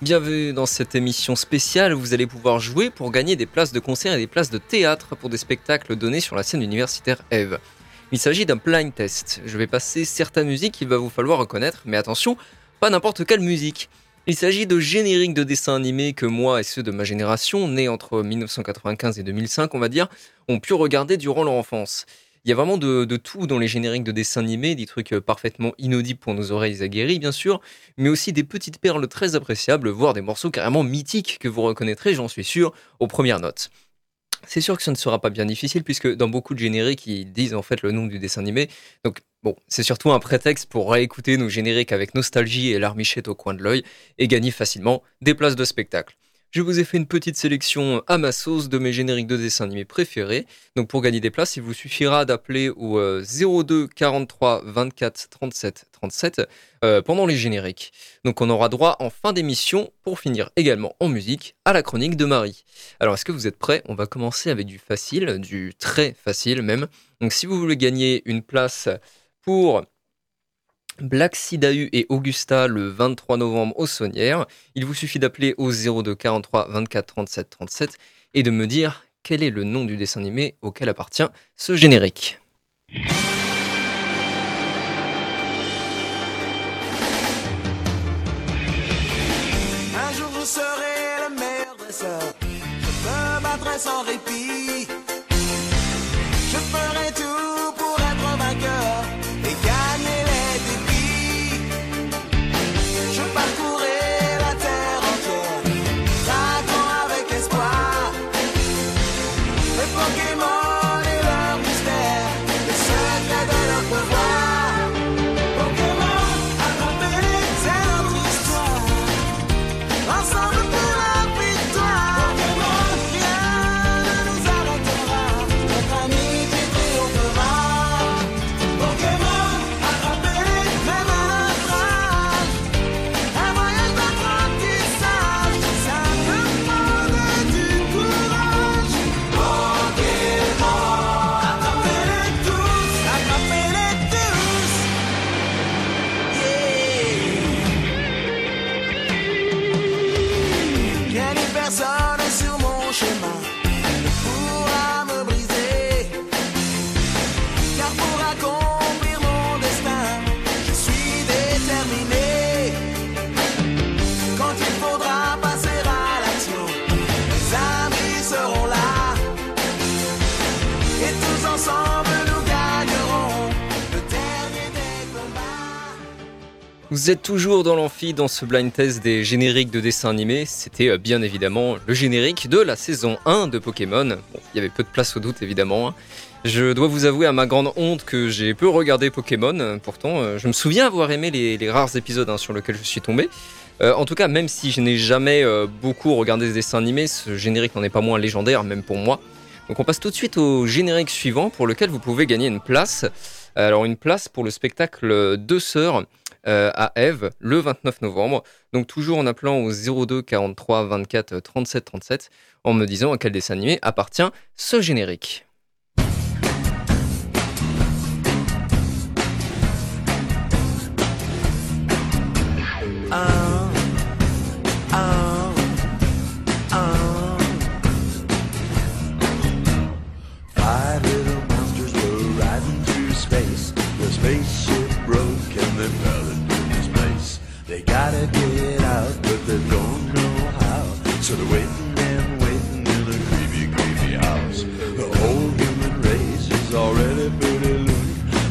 Bienvenue dans cette émission spéciale où vous allez pouvoir jouer pour gagner des places de concert et des places de théâtre pour des spectacles donnés sur la scène universitaire Eve. Il s'agit d'un blind test. Je vais passer certaines musiques qu'il va vous falloir reconnaître, mais attention, pas n'importe quelle musique. Il s'agit de génériques de dessins animés que moi et ceux de ma génération, nés entre 1995 et 2005 on va dire, ont pu regarder durant leur enfance. Il y a vraiment de, tout dans les génériques de dessins animés, des trucs euh, parfaitement inaudibles pour nos oreilles aguerries, bien sûr, mais aussi des petites perles très appréciables, voire des morceaux carrément mythiques que vous reconnaîtrez, j'en suis sûr, aux premières notes. C'est sûr que ce ne sera pas bien difficile puisque dans beaucoup de génériques, ils disent en fait le nom du dessin animé. Donc bon, c'est surtout un prétexte pour réécouter nos génériques avec nostalgie et l'armichette au coin de l'œil et gagner facilement des places de spectacle. Je vous ai fait une petite sélection à ma sauce de mes génériques de dessins animés préférés. Donc pour gagner des places, il vous suffira d'appeler au 02 43 24 37 37 pendant les génériques. Donc on aura droit en fin d'émission, pour finir également en musique, à la chronique de Marie. Alors est-ce que vous êtes prêts? On va commencer avec du facile, du très facile même. Donc si vous voulez gagner une place pour Black Sidahu et Augusta le 23 novembre au Saunière. Il vous suffit d'appeler au 02 43 24 37 37 et de me dire quel est le nom du dessin animé auquel appartient ce générique. Un jour vous serez le meilleur dresseur. Je me battrai sans répit. Vous êtes toujours dans l'amphi dans ce blind test des génériques de dessins animés. C'était euh, bien évidemment le générique de la saison 1 de Pokémon. Bon, il y avait peu de place au doute évidemment. hein. Je dois vous avouer à ma grande honte que j'ai peu regardé Pokémon. Pourtant, euh, je me souviens avoir aimé les, rares épisodes hein, sur lesquels je suis tombé. Euh, en tout cas, même si je n'ai jamais beaucoup regardé ce dessin animé, ce générique n'en est pas moins légendaire, même pour moi. Donc on passe tout de suite au générique suivant pour lequel vous pouvez gagner une place. Alors une place pour le spectacle Deux Sœurs euh, à Eve le 29 novembre. Donc toujours en appelant au 02 43 24 37 37 en me disant à quel dessin animé appartient ce générique.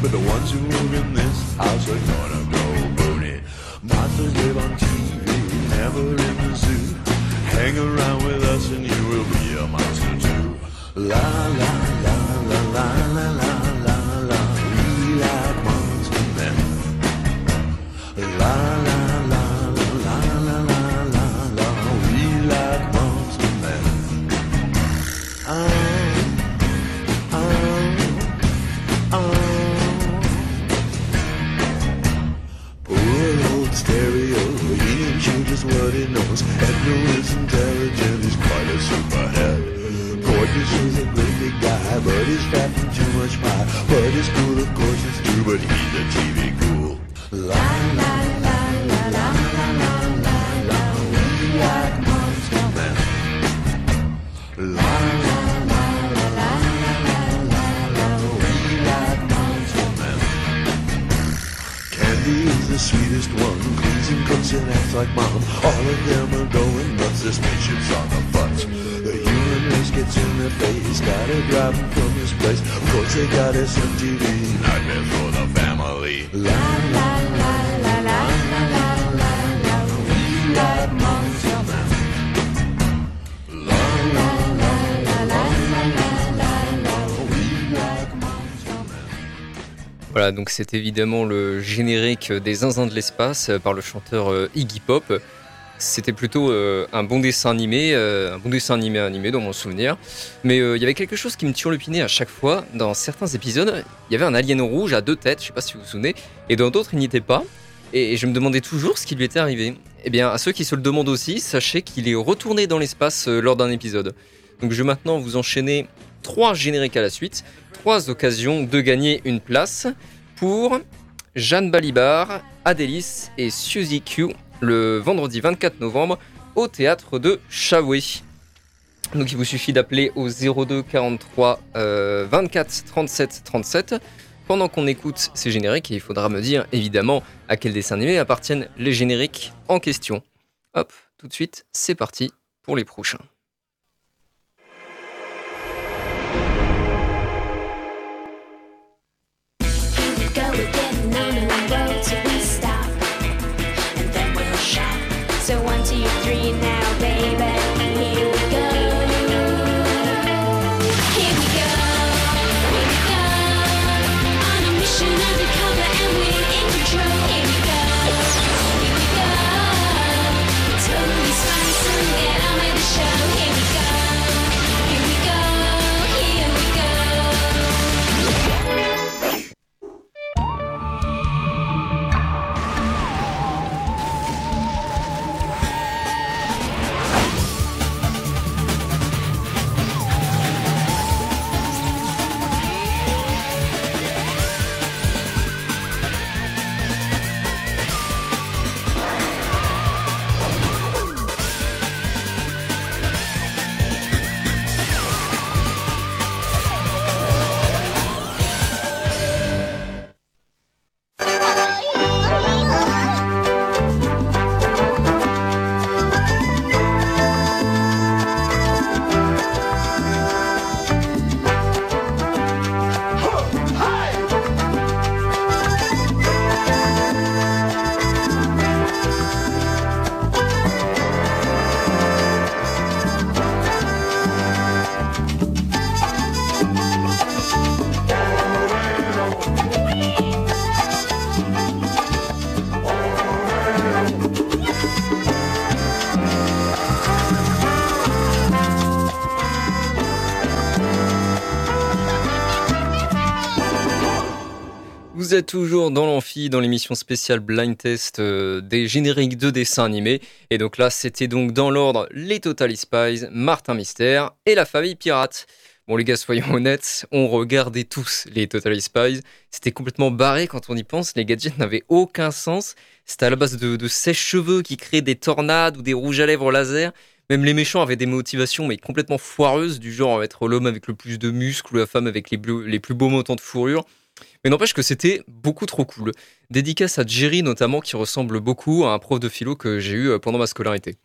But the ones who live in this house are gonna go boony. Monsters live on TV, never in the zoo. Hang around with us and you will be a monster too. La la la la la la la la donc c'est évidemment le générique des Zinzins de l'espace euh, par le chanteur euh, Iggy Pop. C'était plutôt euh, un bon dessin animé, un bon dessin animé animé dans mon souvenir. Mais il y avait quelque chose qui me turlupinait à chaque fois. Dans certains épisodes, il y avait un alien rouge à deux têtes, je sais pas si vous vous souvenez, et dans d'autres il n'y était pas. Et je me demandais toujours ce qui lui était arrivé. Eh bien, à ceux qui se le demandent aussi, sachez qu'il est retourné dans l'espace lors d'un épisode. Donc je vais maintenant vous enchaîner trois génériques à la suite, trois occasions de gagner une place pour Jeanne Balibar, Adélis et Suzy Q le vendredi 24 novembre au théâtre de Chavoué. Donc il vous suffit d'appeler au 02 43 euh, 24 37 37 pendant qu'on écoute ces génériques et il faudra me dire évidemment à quel dessin animé appartiennent les génériques en question. Hop, tout de suite, c'est parti pour les prochains. Toujours dans l'amphi, dans l'émission spéciale Blind Test euh, des génériques de dessins animés? Et donc là, c'était donc dans l'ordre les Totally Spies, Martin Mystère et la famille Pirate. Bon les gars, soyons honnêtes, on regardait tous les Totally Spies. C'était complètement barré quand on y pense, les gadgets n'avaient aucun sens. C'était à la base de, de sèche-cheveux qui créaient des tornades ou des rouges à lèvres laser. Même les méchants avaient des motivations mais complètement foireuses, du genre être l'homme avec le plus de muscles ou la femme avec les, les plus beaux montants de fourrure. Mais n'empêche que c'était beaucoup trop cool. Dédicace à Jerry notamment qui ressemble beaucoup à un prof de philo que j'ai eu euh, pendant ma scolarité.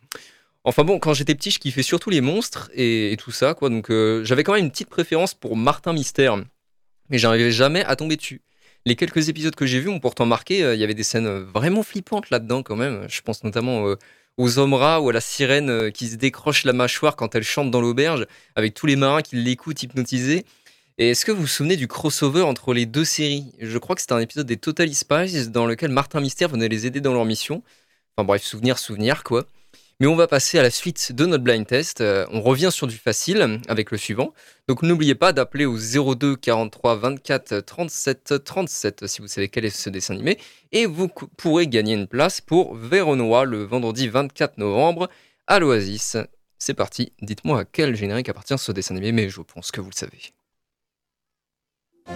Enfin bon, quand j'étais petit, je kiffais surtout les monstres et, tout ça, quoi. Donc euh, j'avais quand même une petite préférence pour Martin Mystère, mais j'arrivais jamais à tomber dessus. Les quelques épisodes que j'ai vus m'ont pourtant marqué. euh, Il y avait des scènes vraiment flippantes là-dedans quand même. Je pense notamment aux hommes rats ou à la sirène qui se décroche la mâchoire quand elle chante dans l'auberge, avec tous les marins qui l'écoutent hypnotisés. Et est-ce que vous vous souvenez du crossover entre les deux séries? Je crois que c'était un épisode des Totally Spies dans lequel Martin Mystère venait les aider dans leur mission. Enfin bref, souvenir, souvenir quoi. Mais on va passer à la suite de notre blind test. Euh, on revient sur du facile avec le suivant. Donc n'oubliez pas d'appeler au 02 43 24 37 37 si vous savez quel est ce dessin animé. Et vous pourrez gagner une place pour Véronois le vendredi 24 novembre à l'Oasis. C'est parti, dites-moi à quel générique appartient ce dessin animé, mais je pense que vous le savez. Il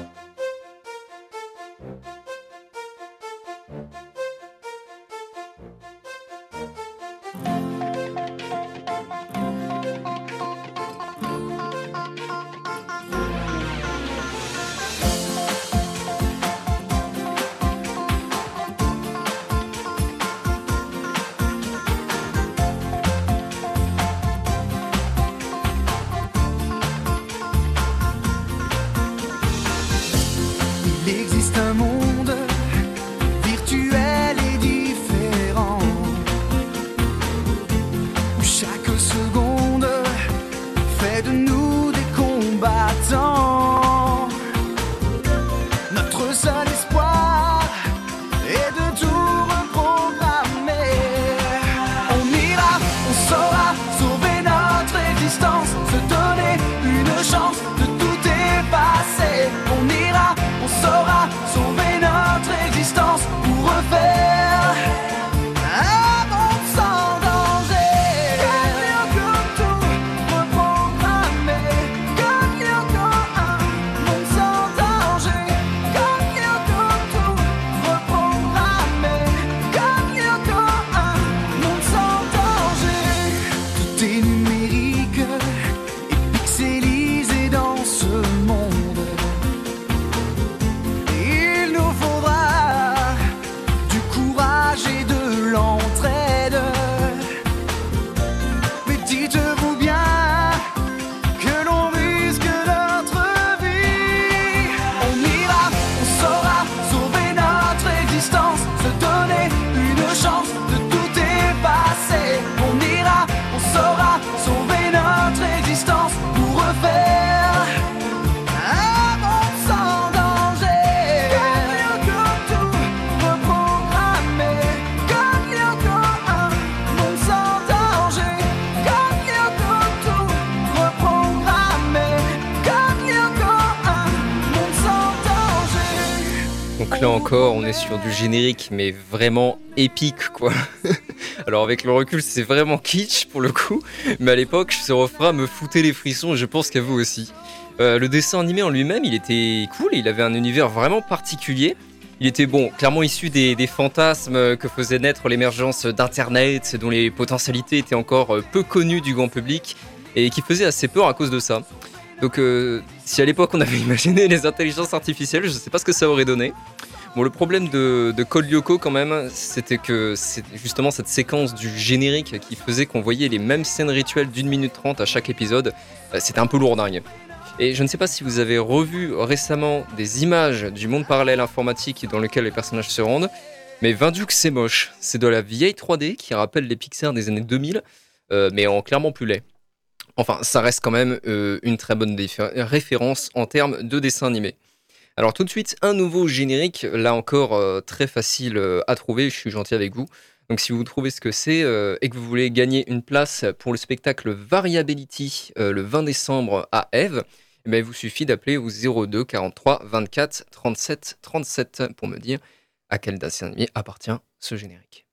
générique, mais vraiment épique, quoi. Alors avec le recul, c'est vraiment kitsch pour le coup, mais à l'époque, ce refrain me foutait les frissons, et je pense qu'à vous aussi. Euh, le dessin animé en lui-même, il était cool, il avait un univers vraiment particulier. Il était bon, clairement issu des, fantasmes que faisait naître l'émergence d'Internet, dont les potentialités étaient encore euh, peu connues du grand public, et qui faisait assez peur à cause de ça. Donc euh, si à l'époque on avait imaginé les intelligences artificielles, je ne sais pas ce que ça aurait donné. Bon, le problème de, de Code quand même, c'était que c'est justement cette séquence du générique qui faisait qu'on voyait les mêmes scènes rituelles d'une minute trente à chaque épisode. Euh, C'était un peu lourdingue. Et je ne sais pas si vous avez revu récemment des images du monde parallèle informatique dans lequel les personnages se rendent, mais Vinduk c'est moche. C'est de la vieille 3D qui rappelle les Pixar des années 2000, euh, mais en clairement plus laid. Enfin, ça reste quand même euh, une très bonne référence en termes de dessin animé. Alors tout de suite, un nouveau générique, là encore euh, très facile euh, à trouver, je suis gentil avec vous. Donc si vous trouvez ce que c'est euh, et que vous voulez gagner une place pour le spectacle Variability le 20 décembre à Eve, eh ben, il vous suffit d'appeler au 02 43 24 37 37 pour me dire à quel dessin animé appartient ce générique.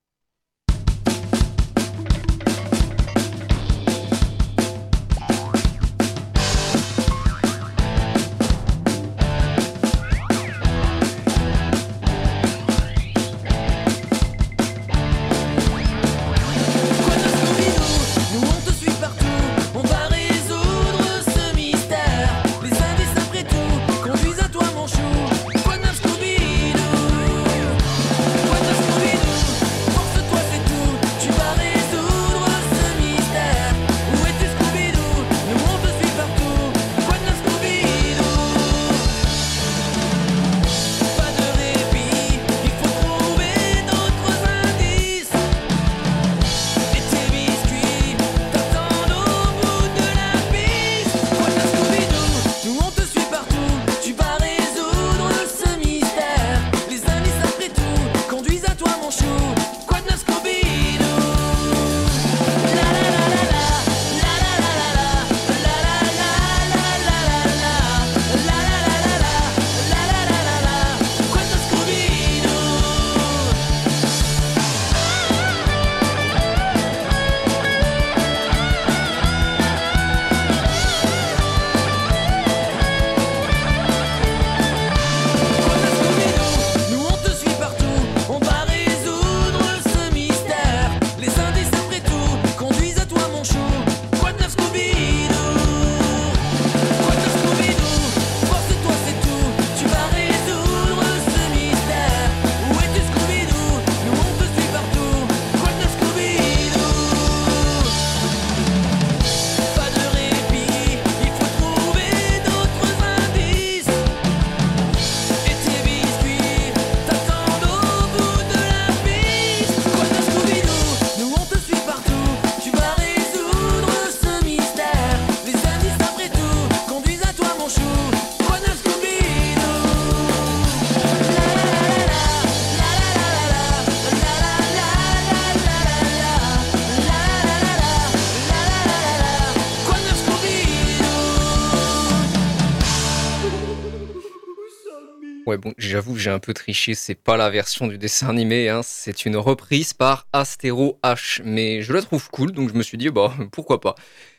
Ouais, bon, j'avoue, j'ai un peu triché, c'est pas la version du dessin animé, hein, c'est une reprise par Astéro H, mais je la trouve cool, donc je me suis dit, bah, pourquoi pas.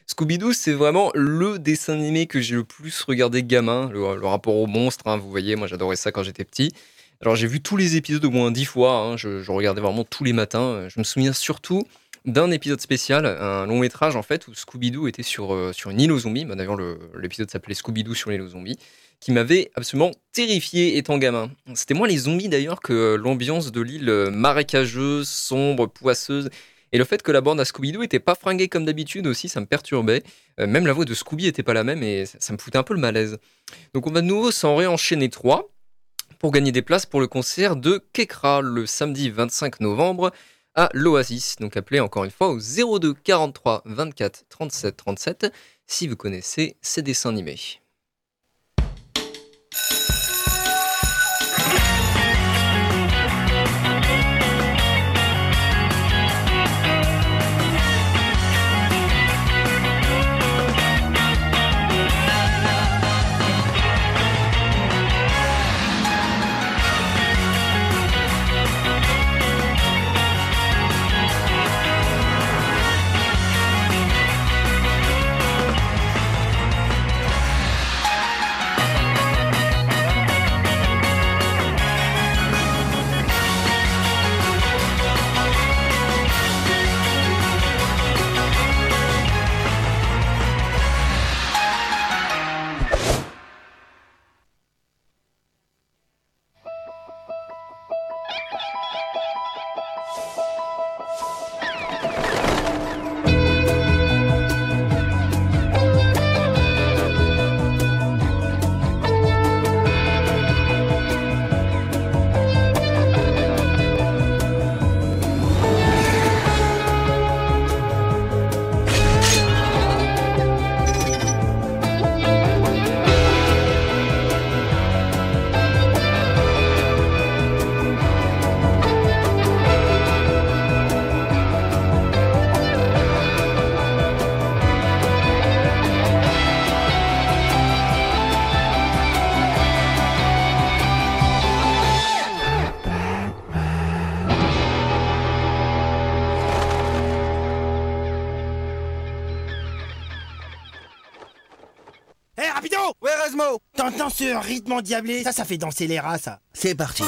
Scooby-Doo, c'est vraiment le dessin animé que j'ai le plus regardé gamin, le, rapport au monstre, hein, vous voyez, moi j'adorais ça quand j'étais petit. Alors j'ai vu tous les épisodes au moins dix fois, hein, je, regardais vraiment tous les matins, je me souviens surtout d'un épisode spécial, un long métrage en fait, où Scooby-Doo était sur, euh, sur une île aux zombies, Bah, d'ailleurs le- l'épisode s'appelait Scooby-Doo sur l'île aux zombies, qui m'avait absolument terrifié étant gamin. C'était moins les zombies d'ailleurs que euh, l'ambiance de l'île euh, marécageuse, sombre, poisseuse. Et le fait que la bande à Scooby-Doo était pas fringuée comme d'habitude aussi, ça me perturbait. Euh, même la voix de Scooby était pas la même et ça, ça me foutait un peu le malaise. Donc on va de nouveau s'en réenchaîner trois pour gagner des places pour le concert de Kekra le samedi 25 novembre à l'Oasis. Donc appelez encore une fois au 02 43 24 37 37 si vous connaissez ces dessins animés. Ce rythme endiablé Ça, ça fait danser les rats, ça. C'est parti.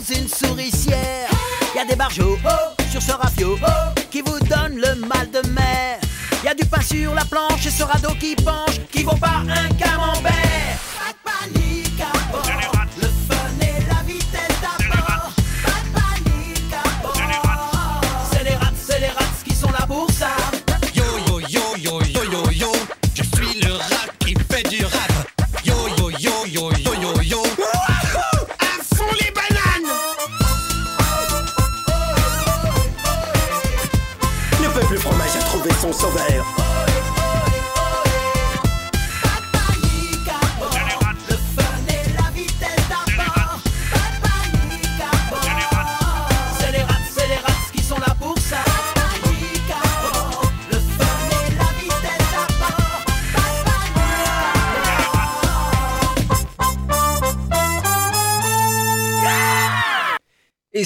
Une souricière. Y a des barjots oh, sur ce rafio oh, qui vous donnent le mal de mer. Y a du pain sur la planche et ce radeau qui penche qui vaut pas un camembert.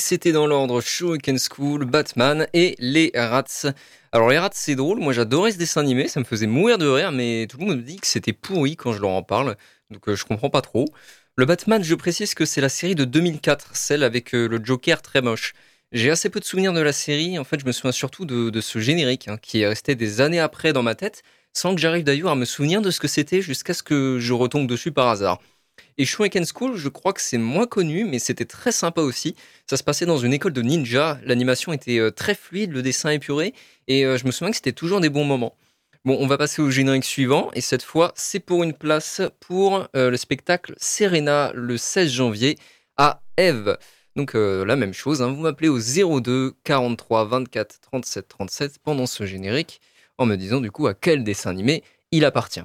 C'était dans l'ordre Shuriken School, Batman et les Rats. Alors les Rats c'est drôle, moi j'adorais ce dessin animé, ça me faisait mourir de rire, mais tout le monde me dit que c'était pourri quand je leur en parle, donc euh, je comprends pas trop. Le Batman, je précise que c'est la série de 2004, celle avec euh, le Joker très moche. J'ai assez peu de souvenirs de la série, en fait je me souviens surtout de, ce générique hein, qui est resté des années après dans ma tête, sans que j'arrive d'ailleurs à me souvenir de ce que c'était jusqu'à ce que je retombe dessus par hasard. Et Shuriken School, je crois que c'est moins connu, mais c'était très sympa aussi. Ça se passait dans une école de ninja, l'animation était euh, très fluide, le dessin épuré, et euh, je me souviens que c'était toujours des bons moments. Bon, on va passer au générique suivant, et cette fois, c'est pour une place pour euh, le spectacle Serena le 16 janvier à Eve. Donc la même chose, hein, vous m'appelez au 02 43 24 37 37 pendant ce générique en me disant du coup à quel dessin animé il appartient.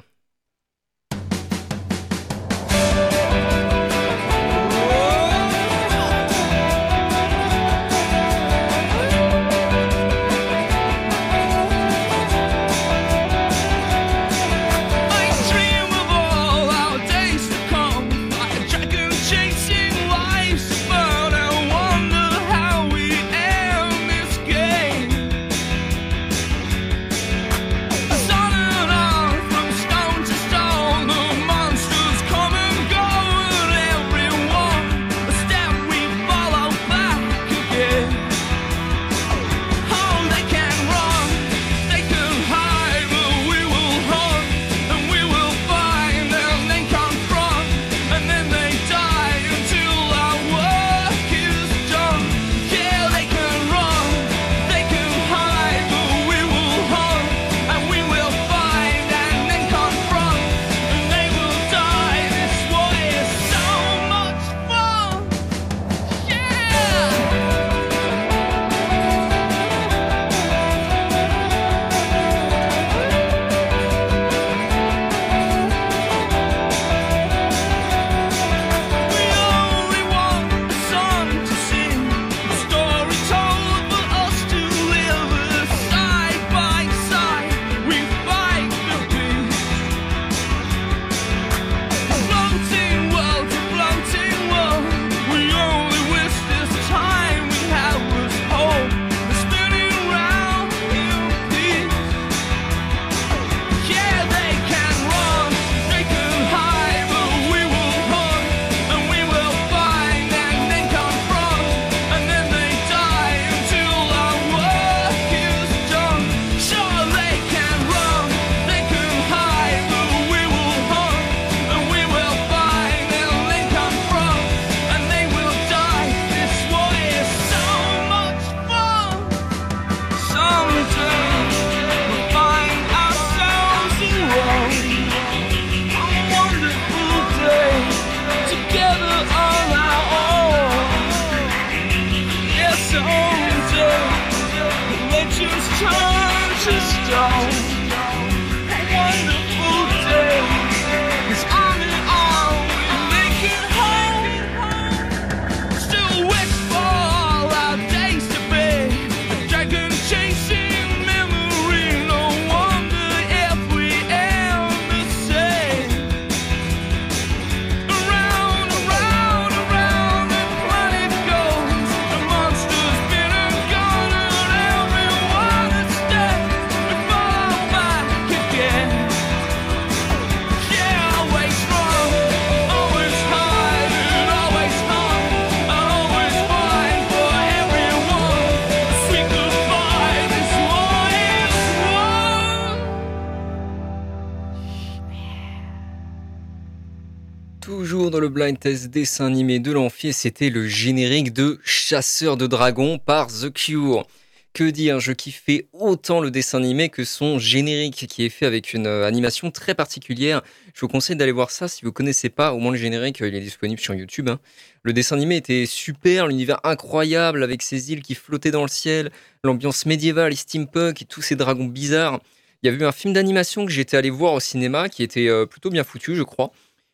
Blind test dessin animé de l'amphi, c'était le générique de Chasseur de dragons par The Cure. Que dire, je kiffais autant le dessin animé que son générique qui est fait avec une euh, animation très particulière. Je vous conseille d'aller voir ça si vous connaissez pas, au moins le générique, euh, il est disponible sur YouTube. hein. Le dessin animé était super, l'univers incroyable avec ces îles qui flottaient dans le ciel, l'ambiance médiévale et steampunk et tous ces dragons bizarres. Il y avait eu un film d'animation que j'étais allé voir au cinéma qui était euh, plutôt bien foutu, je crois.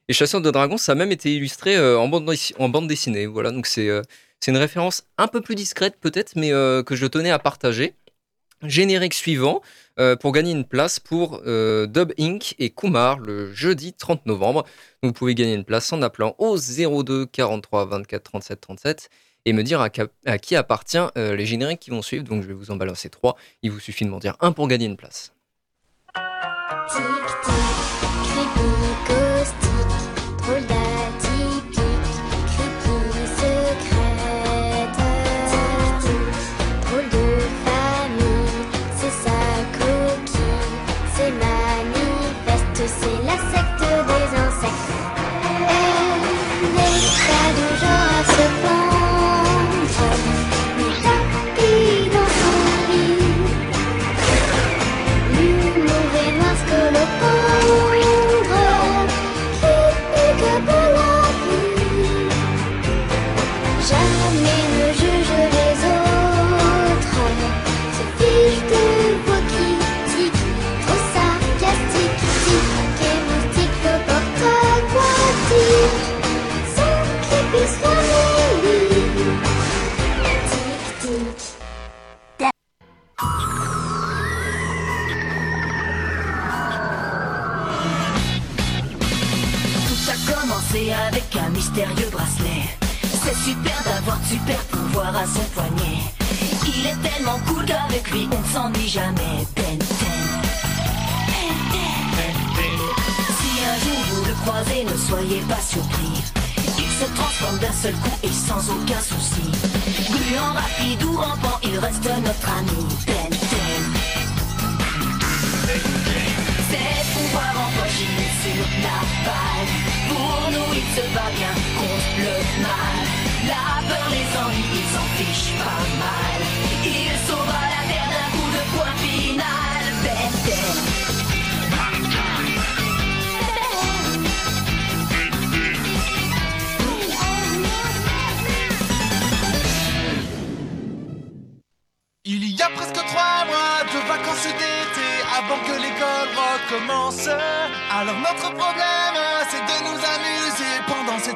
Et Chasseur de dragons, ça a même été illustré euh, en, bande, dessinée. Voilà, donc c'est euh, c'est une référence un peu plus discrète peut-être, mais euh, que je tenais à partager. Générique suivant pour gagner une place pour Dub Inc. et Kumar le jeudi 30 novembre. Vous pouvez gagner une place en appelant au 02 43 24 37 37 et me dire à, qui appartient les génériques qui vont suivre. Donc je vais vous en balancer trois. Il vous suffit de m'en dire un pour gagner une place. Creepy caustique,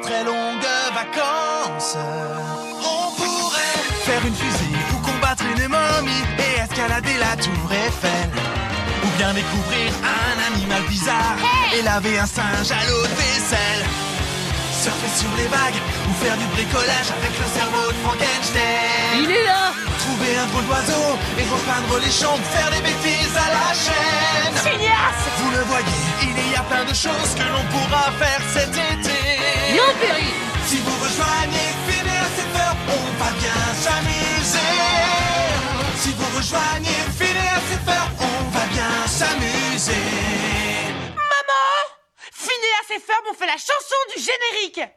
très longues vacances. On pourrait faire une fusée ou combattre une momie et escalader la tour Eiffel. Ou bien découvrir un animal bizarre et laver un singe à l'eau de vaisselle. Surfer sur les vagues ou faire du bricolage avec le cerveau de Frankenstein. Il est là Trouver un drôle d'oiseau et repeindre les champs, faire des bêtises à la chaîne. Génial Vous le voyez, il y a plein de choses que l'on pourra faire cet été. Si vous rejoignez Phineas et Ferb, on va bien s'amuser. Si vous rejoignez Phineas et Ferb, on va bien s'amuser. Maman Phineas et Ferb ont fait la chanson du générique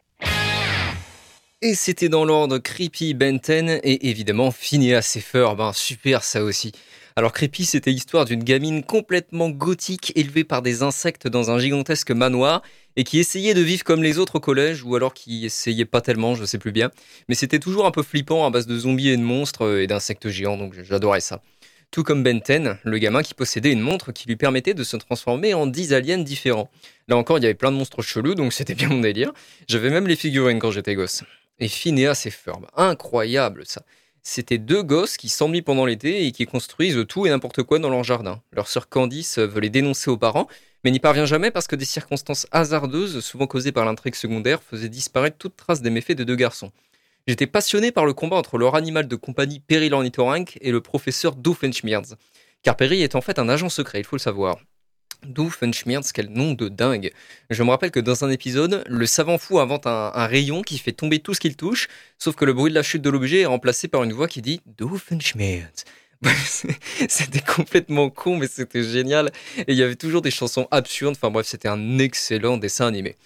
Et c'était dans l'ordre Creepy, Benten et évidemment Phineas et Ferb. hein, super ça aussi. Alors Creepy, c'était l'histoire d'une gamine complètement gothique élevée par des insectes dans un gigantesque manoir et qui essayait de vivre comme les autres au collège ou alors qui essayait pas tellement, je sais plus bien. Mais c'était toujours un peu flippant à base de zombies et de monstres euh, et d'insectes géants, donc j'adorais ça. Tout comme Benten, le gamin qui possédait une montre qui lui permettait de se transformer en 10 aliens différents. Là encore, il y avait plein de monstres chelous, donc c'était bien mon délire. J'avais même les figurines quand j'étais gosse. Et Phineas et Ferb, incroyable ça. C'était deux gosses qui s'ennuient pendant l'été et qui construisent tout et n'importe quoi dans leur jardin. Leur sœur Candice veut les dénoncer aux parents, mais n'y parvient jamais parce que des circonstances hasardeuses, souvent causées par l'intrigue secondaire, faisaient disparaître toute trace des méfaits des deux garçons. J'étais passionné par le combat entre leur animal de compagnie Perry l'ornithorynque et le professeur Doofenshmirtz. Car Perry est en fait un agent secret, il faut le savoir. Doofenshmirtz, quel nom de dingue. Je me rappelle que dans un épisode, le savant fou invente un, un rayon qui fait tomber tout ce qu'il touche, sauf que le bruit de la chute de l'objet est remplacé par une voix qui dit Doofenshmirtz. C'était complètement con, mais c'était génial. Et il y avait toujours des chansons absurdes. Enfin bref, c'était un excellent dessin animé.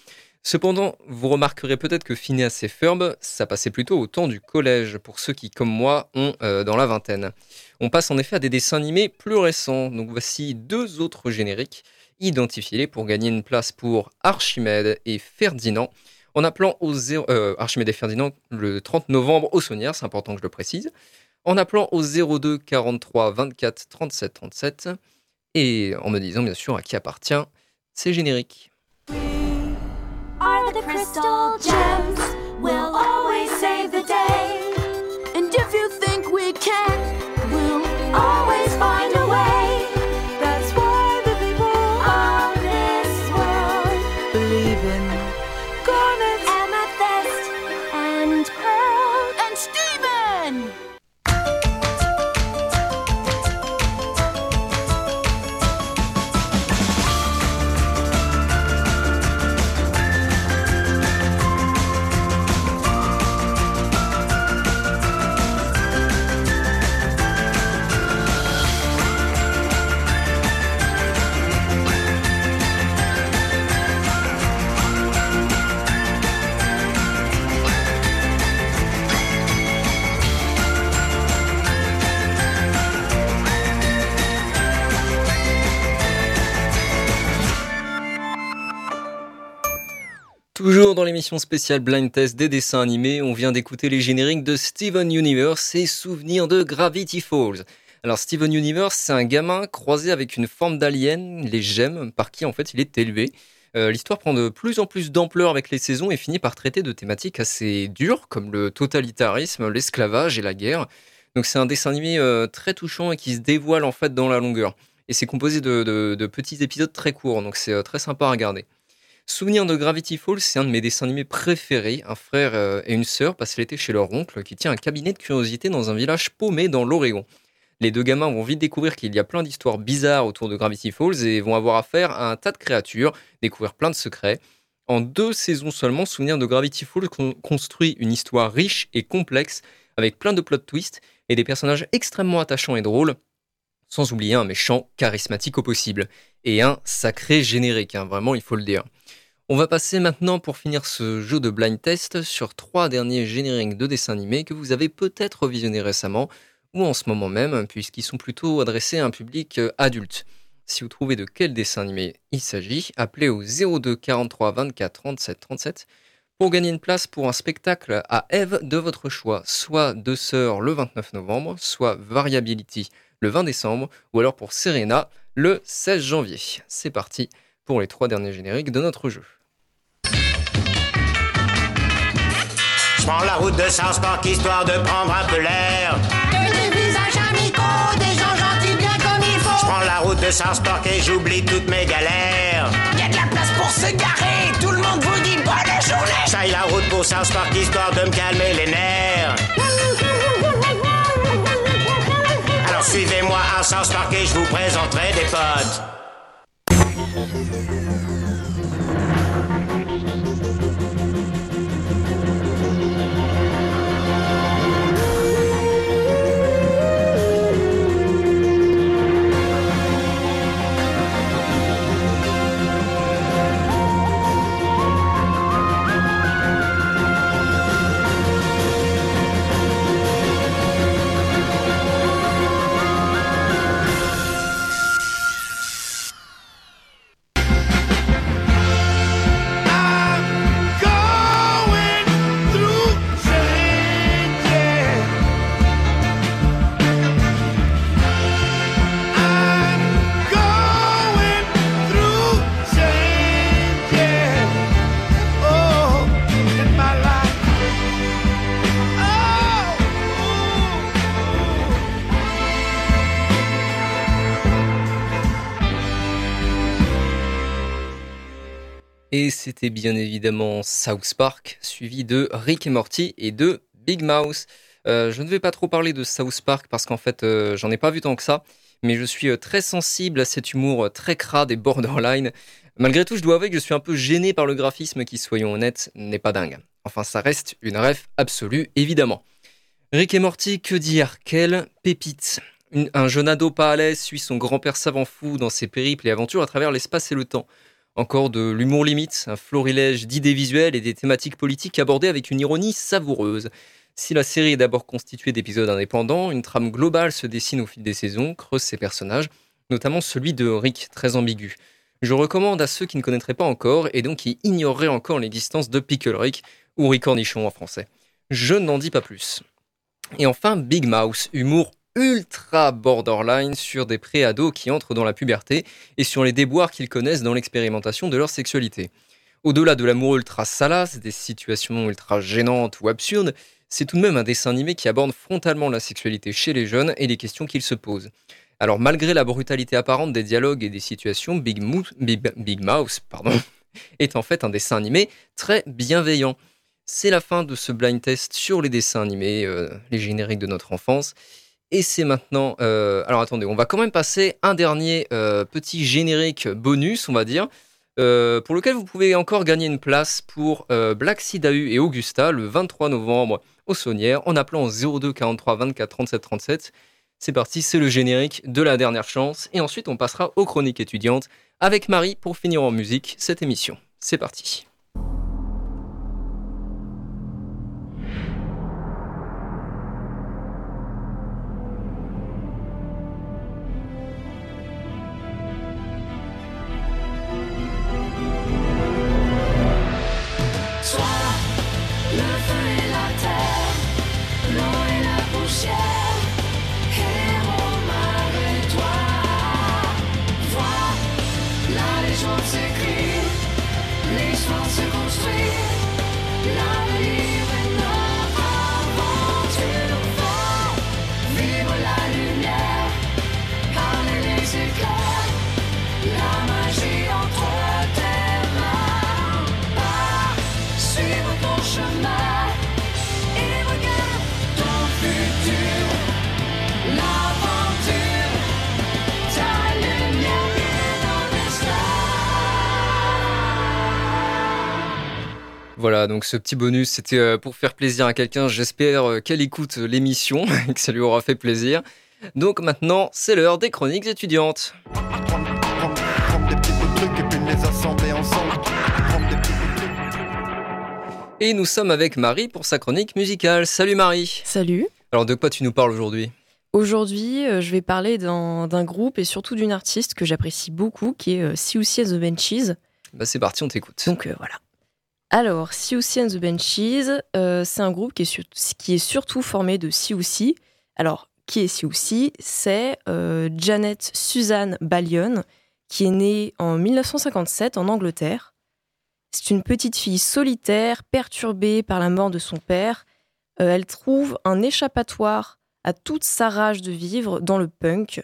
Cependant, vous remarquerez peut-être que Phineas et Ferb, ça passait plutôt au temps du collège, pour ceux qui, comme moi, ont euh, dans la vingtaine. On passe en effet à des dessins animés plus récents, donc voici deux autres génériques. Identifiez-les pour gagner une place pour Archimède et Ferdinand, en appelant au zéro- euh, Archimède et Ferdinand le 30 novembre au Saunière, c'est important que je le précise, en appelant au 02 43 24 37 37, et en me disant bien sûr à qui appartient ces génériques. Are the crystal gems? Will always save the day. Toujours dans l'émission spéciale Blind Test des dessins animés, on vient d'écouter les génériques de Steven Universe et Souvenirs de Gravity Falls. Alors Steven Universe, c'est un gamin croisé avec une forme d'alien, les gemmes, par qui en fait il est élevé. Euh, L'histoire prend de plus en plus d'ampleur avec les saisons et finit par traiter de thématiques assez dures comme le totalitarisme, l'esclavage et la guerre. Donc c'est un dessin animé euh, très touchant et qui se dévoile en fait dans la longueur. Et c'est composé de, petits épisodes très courts, donc c'est euh, très sympa à regarder. Souvenir de Gravity Falls, c'est un de mes dessins animés préférés. Un frère euh, et une sœur passent l'été chez leur oncle qui tient un cabinet de curiosité dans un village paumé dans l'Oregon. Les deux gamins vont vite découvrir qu'il y a plein d'histoires bizarres autour de Gravity Falls et vont avoir affaire à un tas de créatures, découvrir plein de secrets. En deux saisons seulement, Souvenir de Gravity Falls con- construit une histoire riche et complexe avec plein de plot twists et des personnages extrêmement attachants et drôles, sans oublier un méchant charismatique au possible et un sacré générique, hein, vraiment il faut le dire. On va passer maintenant pour finir ce jeu de blind test sur trois derniers génériques de dessins animés que vous avez peut-être visionnés récemment ou en ce moment même, puisqu'ils sont plutôt adressés à un public euh, adulte. Si vous trouvez de quel dessin animé il s'agit, appelez au 02 43 24 37 37 pour gagner une place pour un spectacle à Eve de votre choix, soit Deux Sœurs le 29 novembre, soit Variability le 20 décembre, ou alors pour Serena le 16 janvier. C'est parti pour les trois derniers génériques de notre jeu. Prends la route de South Park histoire de prendre un peu l'air. Et des visages amicaux, des gens gentils bien comme il faut. Je prends la route de South Park et j'oublie toutes mes galères. Y a de la place pour se garer, tout le monde vous dit bonne journée. J'aille la route pour South Park histoire de me calmer les nerfs. Alors suivez-moi à South Park et je vous présenterai des potes. Et c'était bien évidemment South Park, suivi de Rick et Morty et de Big Mouse. Euh, je ne vais pas trop parler de South Park parce qu'en fait, euh, j'en ai pas vu tant que ça, mais je suis euh, très sensible à cet humour très crade et borderline. Malgré tout, je dois avouer que je suis un peu gêné par le graphisme qui, soyons honnêtes, n'est pas dingue. Enfin, ça reste une ref absolue, évidemment. Rick et Morty, que dire? Quelle pépite Un jeune ado pas à l'aise suit son grand-père savant fou dans ses périples et aventures à travers l'espace et le temps. Encore de l'humour limite, un florilège d'idées visuelles et des thématiques politiques abordées avec une ironie savoureuse. Si la série est d'abord constituée d'épisodes indépendants, une trame globale se dessine au fil des saisons, creuse ses personnages, notamment celui de Rick, très ambigu. Je recommande à ceux qui ne connaîtraient pas encore et donc qui ignoreraient encore l'existence de Pickle Rick ou Rick Cornichon en français. Je n'en dis pas plus. Et enfin, Big Mouse, humour ultra borderline sur des pré-ados qui entrent dans la puberté et sur les déboires qu'ils connaissent dans l'expérimentation de leur sexualité. Au-delà de l'amour ultra salace, des situations ultra gênantes ou absurdes, c'est tout de même un dessin animé qui aborde frontalement la sexualité chez les jeunes et les questions qu'ils se posent. Alors malgré la brutalité apparente des dialogues et des situations, Big, Big Mouse pardon, est en fait un dessin animé très bienveillant. C'est la fin de ce blind test sur les dessins animés, euh, les génériques de notre enfance. Et c'est maintenant... euh, alors attendez, on va quand même passer un dernier euh, petit générique bonus, on va dire, euh, pour lequel vous pouvez encore gagner une place pour Black Sidahu et Augusta le 23 novembre au Saunière en appelant au 02 43 24 37 37. C'est parti, c'est le générique de la dernière chance. Et ensuite, on passera aux chroniques étudiantes avec Marie pour finir en musique cette émission. C'est parti. Donc ce petit bonus, c'était euh, pour faire plaisir à quelqu'un. J'espère euh, qu'elle écoute l'émission et que ça lui aura fait plaisir. Donc maintenant, c'est l'heure des chroniques étudiantes. Et nous sommes avec Marie pour sa chronique musicale. Salut Marie Salut. Alors de quoi tu nous parles aujourd'hui? Aujourd'hui, euh, je vais parler d'un groupe et surtout d'une artiste que j'apprécie beaucoup, qui est euh, Siouxsie and the Benchies. Bah c'est parti, on t'écoute. Donc euh, voilà. Alors, Siouxsie and the Benchies, euh, c'est un groupe qui est, surtout formé de Siouxsie. Alors, qui est Siouxsie C'est euh, Janet Suzanne Ballion, qui est née en 1957 en Angleterre. C'est une petite fille solitaire, perturbée par la mort de son père. Euh, elle trouve un échappatoire à toute sa rage de vivre dans le punk.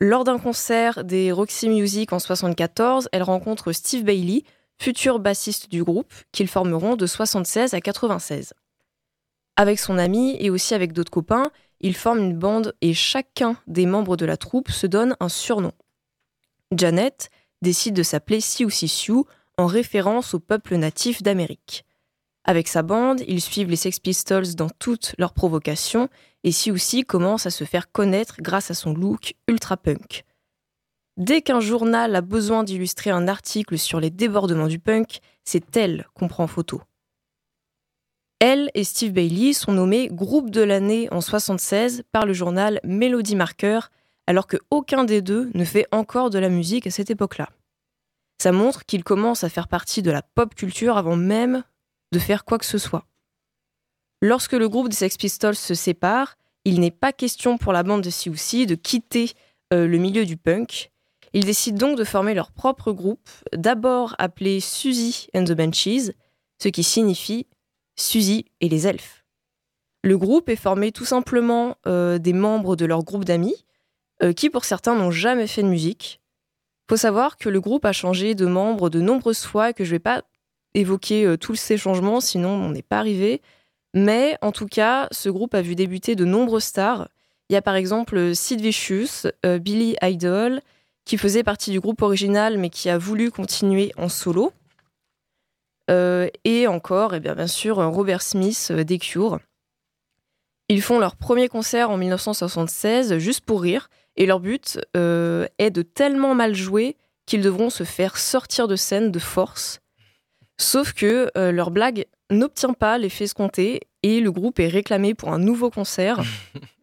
Lors d'un concert des Roxy Music en 74, elle rencontre Steve Bailey, futur bassiste du groupe, qu'ils formeront de 76 à 96. Avec son ami et aussi avec d'autres copains, ils forment une bande et chacun des membres de la troupe se donne un surnom. Janet décide de s'appeler Siouxsie Sioux en référence au peuple natif d'Amérique. Avec sa bande, ils suivent les Sex Pistols dans toutes leurs provocations et Siouxsie commence à se faire connaître grâce à son look ultra punk. Dès qu'un journal a besoin d'illustrer un article sur les débordements du punk, c'est elle qu'on prend en photo. Elle et Steve Bailey sont nommés groupe de l'année en 76 par le journal Melody Marker, alors que aucun des deux ne fait encore de la musique à cette époque-là. Ça montre qu'ils commencent à faire partie de la pop culture avant même de faire quoi que ce soit. Lorsque le groupe des Sex Pistols se sépare, il n'est pas question pour la bande de Siouxsie de quitter euh, le milieu du punk. Ils décident donc de former leur propre groupe, d'abord appelé Suzy and the Benchies, ce qui signifie Suzy et les elfes. Le groupe est formé tout simplement euh, des membres de leur groupe d'amis, euh, qui pour certains n'ont jamais fait de musique. Faut savoir que le groupe a changé de membres de nombreuses fois que je vais pas évoquer euh, tous ces changements, sinon on n'est pas arrivé. Mais en tout cas, ce groupe a vu débuter de nombreuses stars. Il y a par exemple Sid Vicious, Billy Idol, qui faisait partie du groupe original mais qui a voulu continuer en solo. Euh, et encore, et bien, bien sûr, Robert Smith euh, des Cure. Ils font leur premier concert en 1976 juste pour rire, et leur but euh, est de tellement mal jouer qu'ils devront se faire sortir de scène de force. Sauf que euh, leur blague n'obtient pas l'effet escompté et le groupe est réclamé pour un nouveau concert.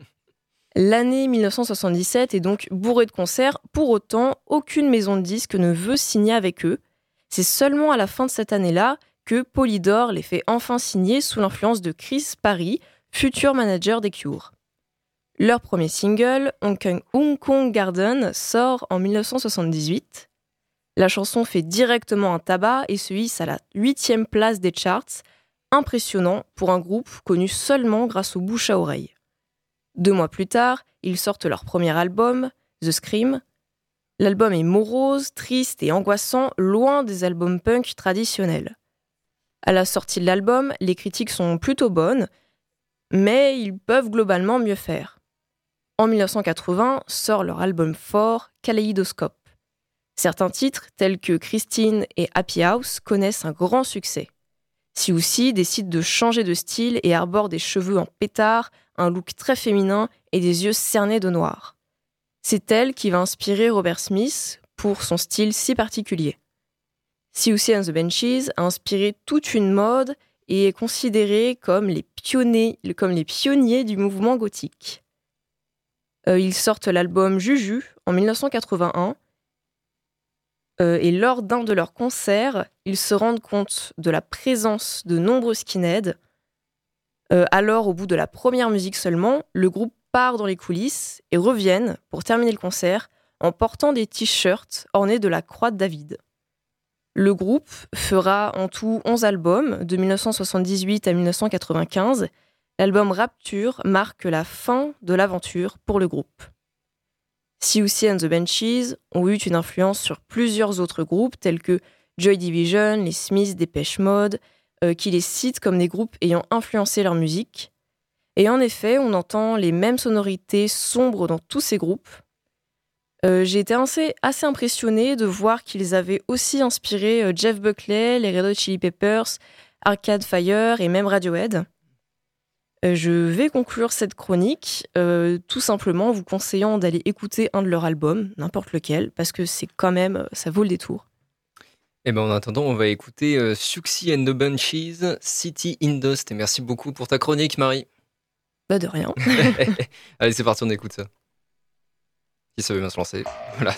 L'année 1977 est donc bourrée de concerts, pour autant, aucune maison de disques ne veut signer avec eux. C'est seulement à la fin de cette année-là que Polydor les fait enfin signer sous l'influence de Chris Parry, futur manager des Cure. Leur premier single, Hong Kong, Garden, sort en 1978. La chanson fait directement un tabac et se hisse à la huitième place des charts, impressionnant pour un groupe connu seulement grâce aux bouche à oreille. Deux mois plus tard, ils sortent leur premier album, The Scream. L'album est morose, triste et angoissant, loin des albums punk traditionnels. À la sortie de l'album, les critiques sont plutôt bonnes, mais ils peuvent globalement mieux faire. En 1980 sort leur album fort, Kaleidoscope. Certains titres, tels que Christine et Happy House, connaissent un grand succès. Siouxsie décide de changer de style et arbore des cheveux en pétard, un look très féminin et des yeux cernés de noir. C'est elle qui va inspirer Robert Smith pour son style si particulier. Siouxsie and the Benchies a inspiré toute une mode et est considéré comme les pionniers, comme les pionniers du mouvement gothique. Euh, ils sortent l'album Juju en 1981 euh, et lors d'un de leurs concerts, ils se rendent compte de la présence de nombreux skinheads. Euh, alors, au bout de la première musique seulement, le groupe part dans les coulisses et reviennent pour terminer le concert en portant des t-shirts ornés de la croix de David. Le groupe fera en tout 11 albums, de 1978 à 1995. L'album Rapture marque la fin de l'aventure pour le groupe. CUC and the Benchies ont eu une influence sur plusieurs autres groupes tels que Joy Division, les Smiths, Dépêche Mode, euh, qui les citent comme des groupes ayant influencé leur musique. Et en effet, on entend les mêmes sonorités sombres dans tous ces groupes. Euh, J'ai été assez, assez de voir qu'ils avaient aussi inspiré euh, Jeff Buckley, les Red Hot Chili Peppers, Arcade Fire et même Radiohead. Euh, je vais conclure cette chronique euh, tout simplement en vous conseillant d'aller écouter un de leurs albums, n'importe lequel, parce que c'est quand même, ça vaut le détour. Et ben en attendant, on va écouter euh, Suxy and the Bunchies, City in Dust. Et merci beaucoup pour ta chronique, Marie. Bah de rien. Allez, c'est parti, on écoute ça. Qui savait bien se lancer. Voilà.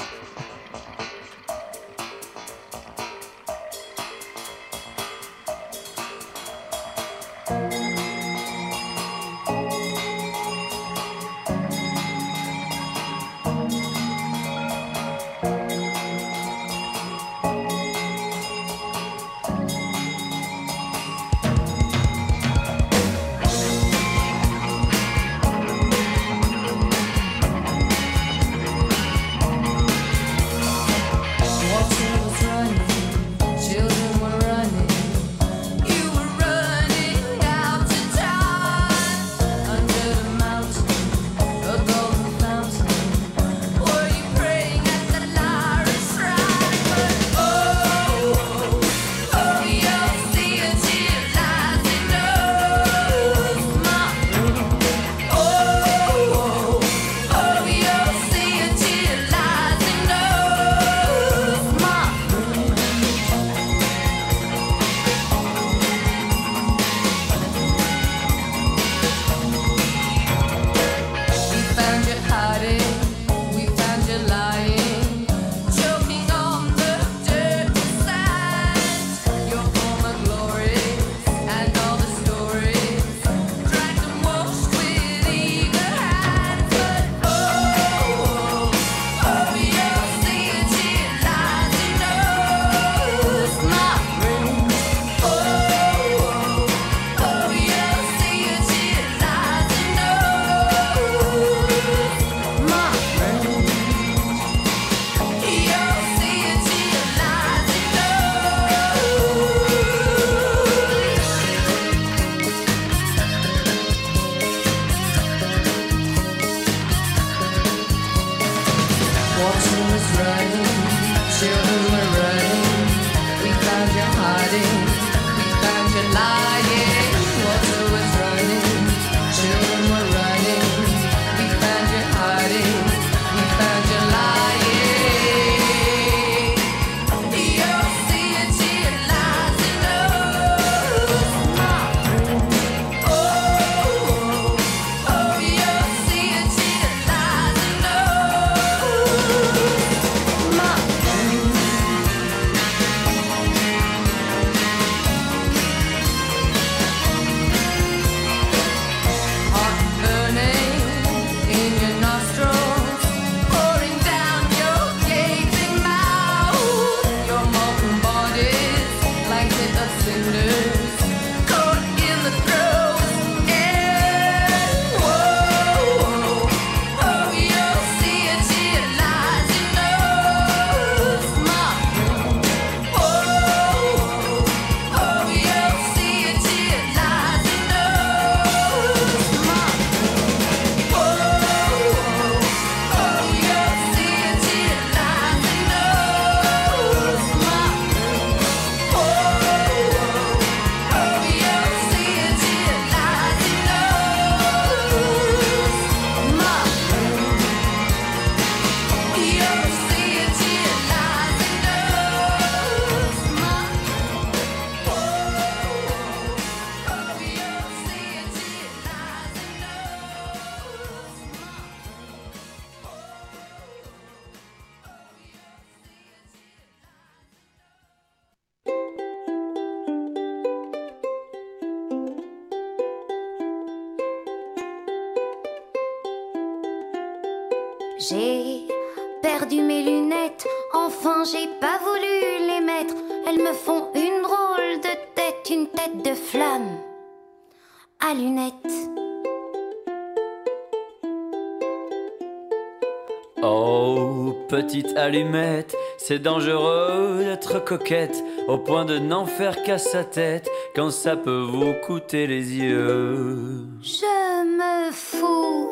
Oh, petite allumette, c'est dangereux d'être coquette au point de n'en faire qu'à sa tête quand ça peut vous coûter les yeux. Je me fous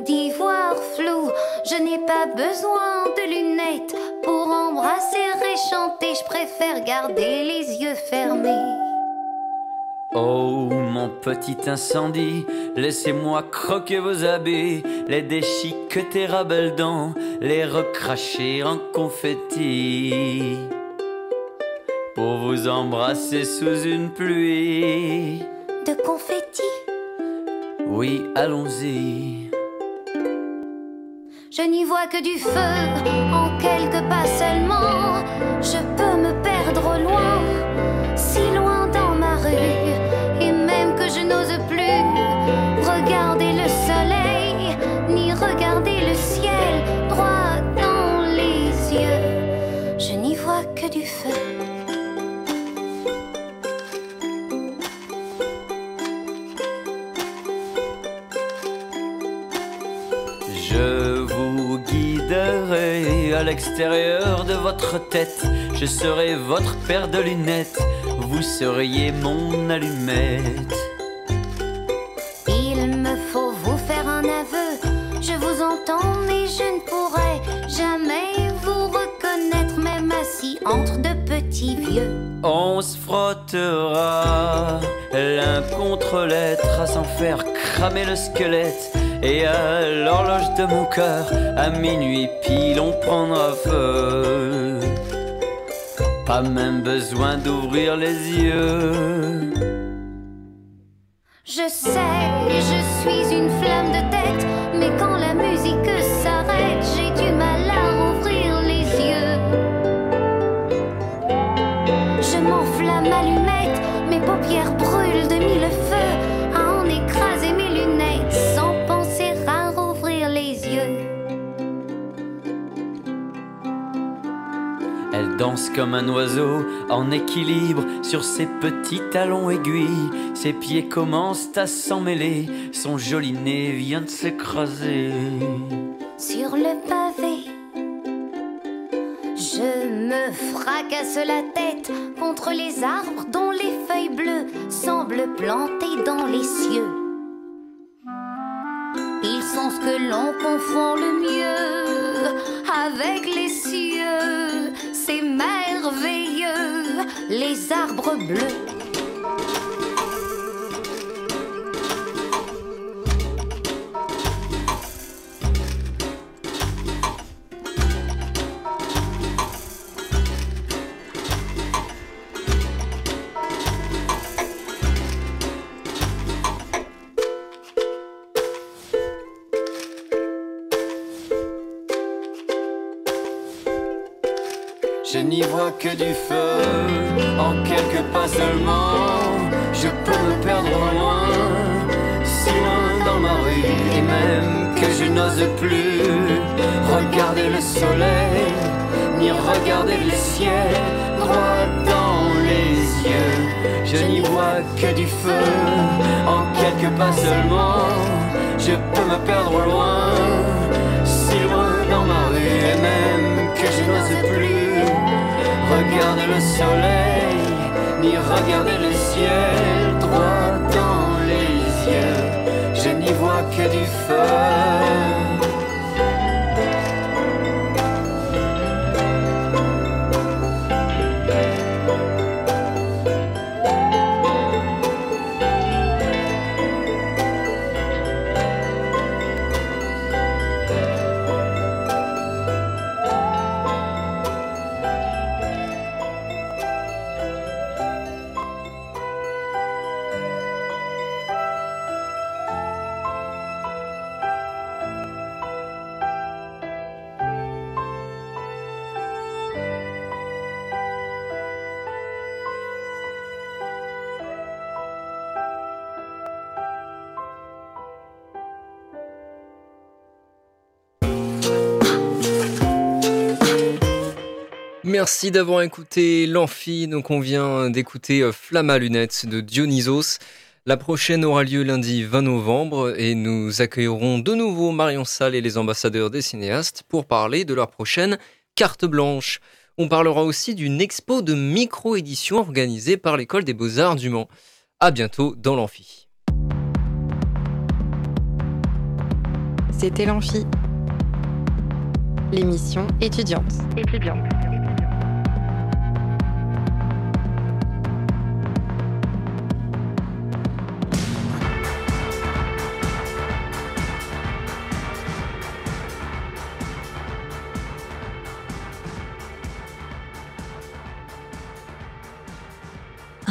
d'y voir flou, je n'ai pas besoin de lunettes pour embrasser et chanter, je préfère garder les yeux fermés. Oh, mon petit incendie, laissez-moi croquer vos habits, les déchiqueter à belles dents, les recracher en confetti. Pour vous embrasser sous une pluie. De confetti, Oui, allons-y. je n'y vois que du feu en quelques pas seulement. Je peux l'extérieur de votre tête. Je serai votre paire de lunettes. Vous seriez mon allumette. Il me faut vous faire un aveu. Je vous entends, mais je ne pourrai jamais vous reconnaître, même assis entre de petits vieux. On se frottera l'un contre l'être à s'en faire cramer le squelette. Et à l'horloge de mon cœur, à minuit pile, on prendra feu. Pas même besoin d'ouvrir les yeux. Je sais, je suis une flamme de tête, mais quand la musique s'arrête, j'ai du mal à comme un oiseau en équilibre sur ses petits talons aiguilles. Ses pieds commencent à s'en mêler, son joli nez vient de s'écraser. sur le pavé. Je me fracasse la tête contre les arbres dont les feuilles bleues semblent plantées dans les cieux. Ils sont ce que l'on confond le mieux avec les cieux. C'est merveilleux, les arbres bleus. Que du feu, en quelques pas seulement. Je peux me perdre loin, si loin dans ma rue, et même que je n'ose plus regarder le soleil, ni regarder le ciel droit dans les yeux. Je n'y vois que du feu, en quelques pas seulement. Je peux me perdre loin, regarder le soleil, ni regarder le ciel droit dans les yeux. Je n'y vois que du feu. Merci d'avoir écouté l'Amphi. Donc, on vient d'écouter euh, Flamme à lunettes de Dionysos. La prochaine aura lieu lundi 20 novembre et nous accueillerons de nouveau Marion Salle et les ambassadeurs des cinéastes pour parler de leur prochaine carte blanche. On parlera aussi d'une expo de micro-édition organisée par l'école des beaux-arts du Mans. À bientôt dans l'Amphi. C'était l'Amphi. L'émission étudiante. Étudiante.